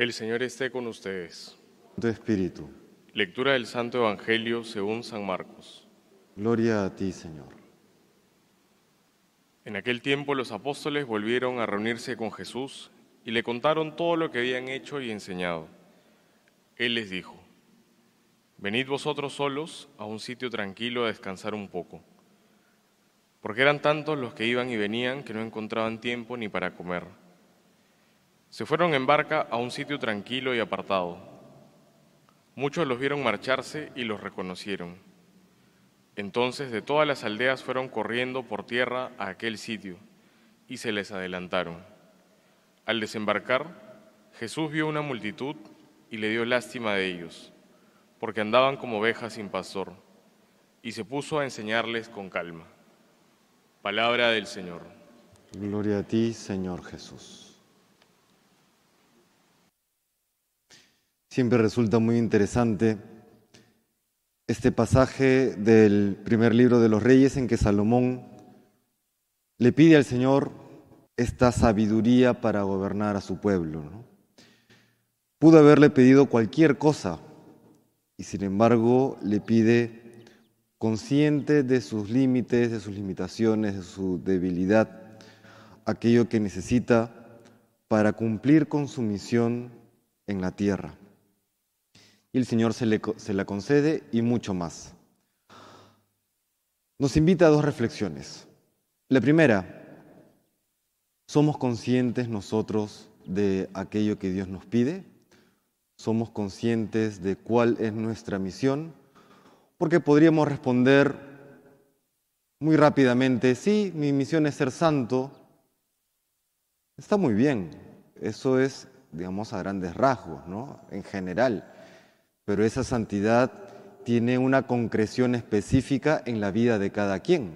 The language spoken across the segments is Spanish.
El Señor esté con ustedes. Tu espíritu. Lectura del Santo Evangelio según San Marcos. Gloria a ti, Señor. En aquel tiempo los apóstoles volvieron a reunirse con Jesús y le contaron todo lo que habían hecho y enseñado. Él les dijo, Venid vosotros solos a un sitio tranquilo a descansar un poco, porque eran tantos los que iban y venían que no encontraban tiempo ni para comer. Se fueron en barca a un sitio tranquilo y apartado. Muchos los vieron marcharse y los reconocieron. Entonces de todas las aldeas fueron corriendo por tierra a aquel sitio y se les adelantaron. Al desembarcar, Jesús vio una multitud y le dio lástima de ellos, porque andaban como ovejas sin pastor, y se puso a enseñarles con calma. Palabra del Señor. Gloria a ti, Señor Jesús. Siempre resulta muy interesante este pasaje del primer libro de los reyes en que Salomón le pide al Señor esta sabiduría para gobernar a su pueblo. Pudo haberle pedido cualquier cosa y sin embargo le pide consciente de sus límites, de sus limitaciones, de su debilidad, aquello que necesita para cumplir con su misión en la tierra y el Señor se, le, se la concede y mucho más. Nos invita a dos reflexiones. La primera, ¿somos conscientes nosotros de aquello que Dios nos pide? ¿Somos conscientes de cuál es nuestra misión? Porque podríamos responder muy rápidamente, sí, mi misión es ser santo. Está muy bien, eso es, digamos, a grandes rasgos, ¿no? En general pero esa santidad tiene una concreción específica en la vida de cada quien,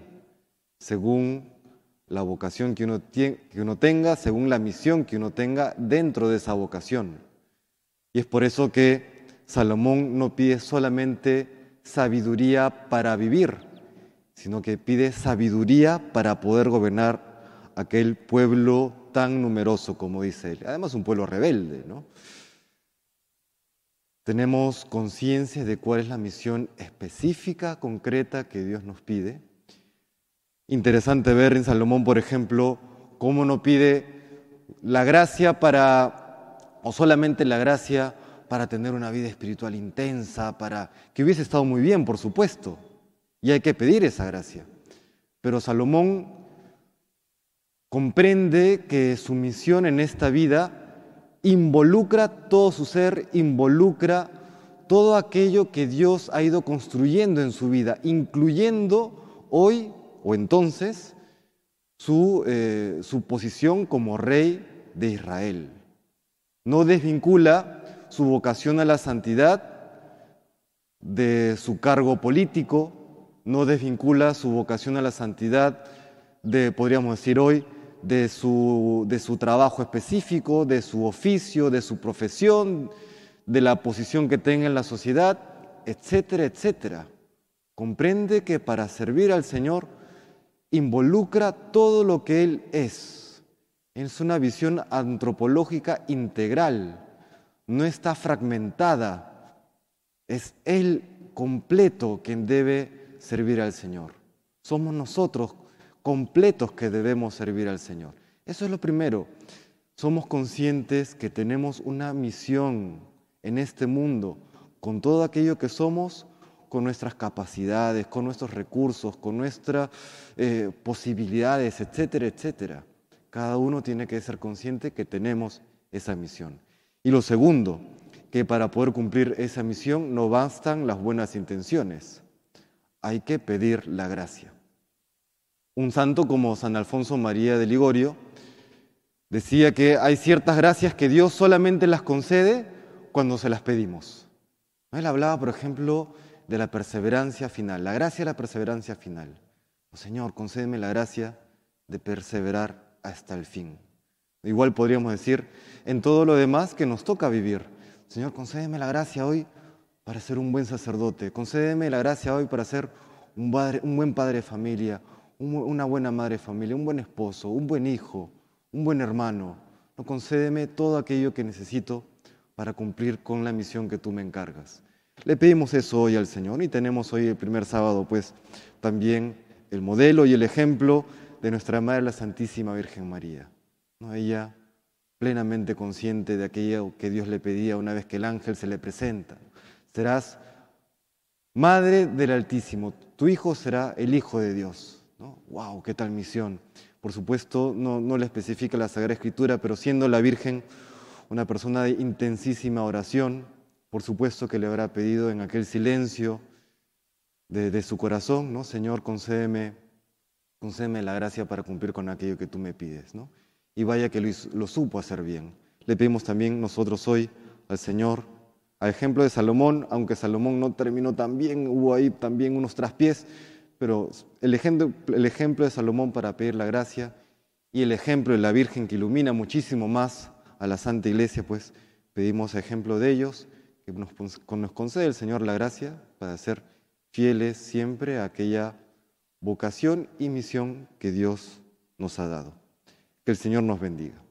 según la vocación que uno, que uno tenga, según la misión que uno tenga dentro de esa vocación. Y es por eso que Salomón no pide solamente sabiduría para vivir, sino que pide sabiduría para poder gobernar aquel pueblo tan numeroso como dice él. Además un pueblo rebelde, ¿no? Tenemos conciencia de cuál es la misión específica, concreta que Dios nos pide. Interesante ver en Salomón, por ejemplo, cómo no pide la gracia para, o solamente la gracia para tener una vida espiritual intensa, para que hubiese estado muy bien, por supuesto, y hay que pedir esa gracia. Pero Salomón comprende que su misión en esta vida involucra todo su ser, involucra todo aquello que Dios ha ido construyendo en su vida, incluyendo hoy o entonces su, eh, su posición como rey de Israel. No desvincula su vocación a la santidad de su cargo político, no desvincula su vocación a la santidad de, podríamos decir hoy, de su, de su trabajo específico, de su oficio, de su profesión, de la posición que tenga en la sociedad, etcétera, etcétera. Comprende que para servir al Señor involucra todo lo que Él es. Es una visión antropológica integral, no está fragmentada, es Él completo quien debe servir al Señor. Somos nosotros completos que debemos servir al Señor. Eso es lo primero. Somos conscientes que tenemos una misión en este mundo, con todo aquello que somos, con nuestras capacidades, con nuestros recursos, con nuestras eh, posibilidades, etcétera, etcétera. Cada uno tiene que ser consciente que tenemos esa misión. Y lo segundo, que para poder cumplir esa misión no bastan las buenas intenciones, hay que pedir la gracia. Un santo como San Alfonso María de Ligorio decía que hay ciertas gracias que Dios solamente las concede cuando se las pedimos. Él hablaba, por ejemplo, de la perseverancia final, la gracia de la perseverancia final. Oh, Señor, concédeme la gracia de perseverar hasta el fin. Igual podríamos decir en todo lo demás que nos toca vivir. Señor, concédeme la gracia hoy para ser un buen sacerdote, concédeme la gracia hoy para ser un, un buen padre de familia, una buena madre de familia, un buen esposo, un buen hijo, un buen hermano. No concédeme todo aquello que necesito para cumplir con la misión que tú me encargas. Le pedimos eso hoy al Señor y tenemos hoy el primer sábado, pues también el modelo y el ejemplo de nuestra Madre la Santísima Virgen María. ¿no? Ella plenamente consciente de aquello que Dios le pedía una vez que el ángel se le presenta. Serás Madre del Altísimo, tu hijo será el Hijo de Dios. ¡Wow! ¡Qué tal misión! Por supuesto, no, no le especifica la Sagrada Escritura, pero siendo la Virgen una persona de intensísima oración, por supuesto que le habrá pedido en aquel silencio de, su corazón, ¿no? Señor, concédeme, concédeme la gracia para cumplir con aquello que tú me pides, ¿no? Y vaya que lo, lo supo hacer bien. Le pedimos también nosotros hoy al Señor a ejemplo de Salomón, aunque Salomón no terminó tan bien, hubo ahí también unos traspiés, pero el ejemplo, ejemplo de Salomón para pedir la gracia y el ejemplo de la Virgen que ilumina muchísimo más a la Santa Iglesia, pues pedimos ejemplo de ellos, que nos, nos concede el Señor la gracia para ser fieles siempre a aquella vocación y misión que Dios nos ha dado. Que el Señor nos bendiga.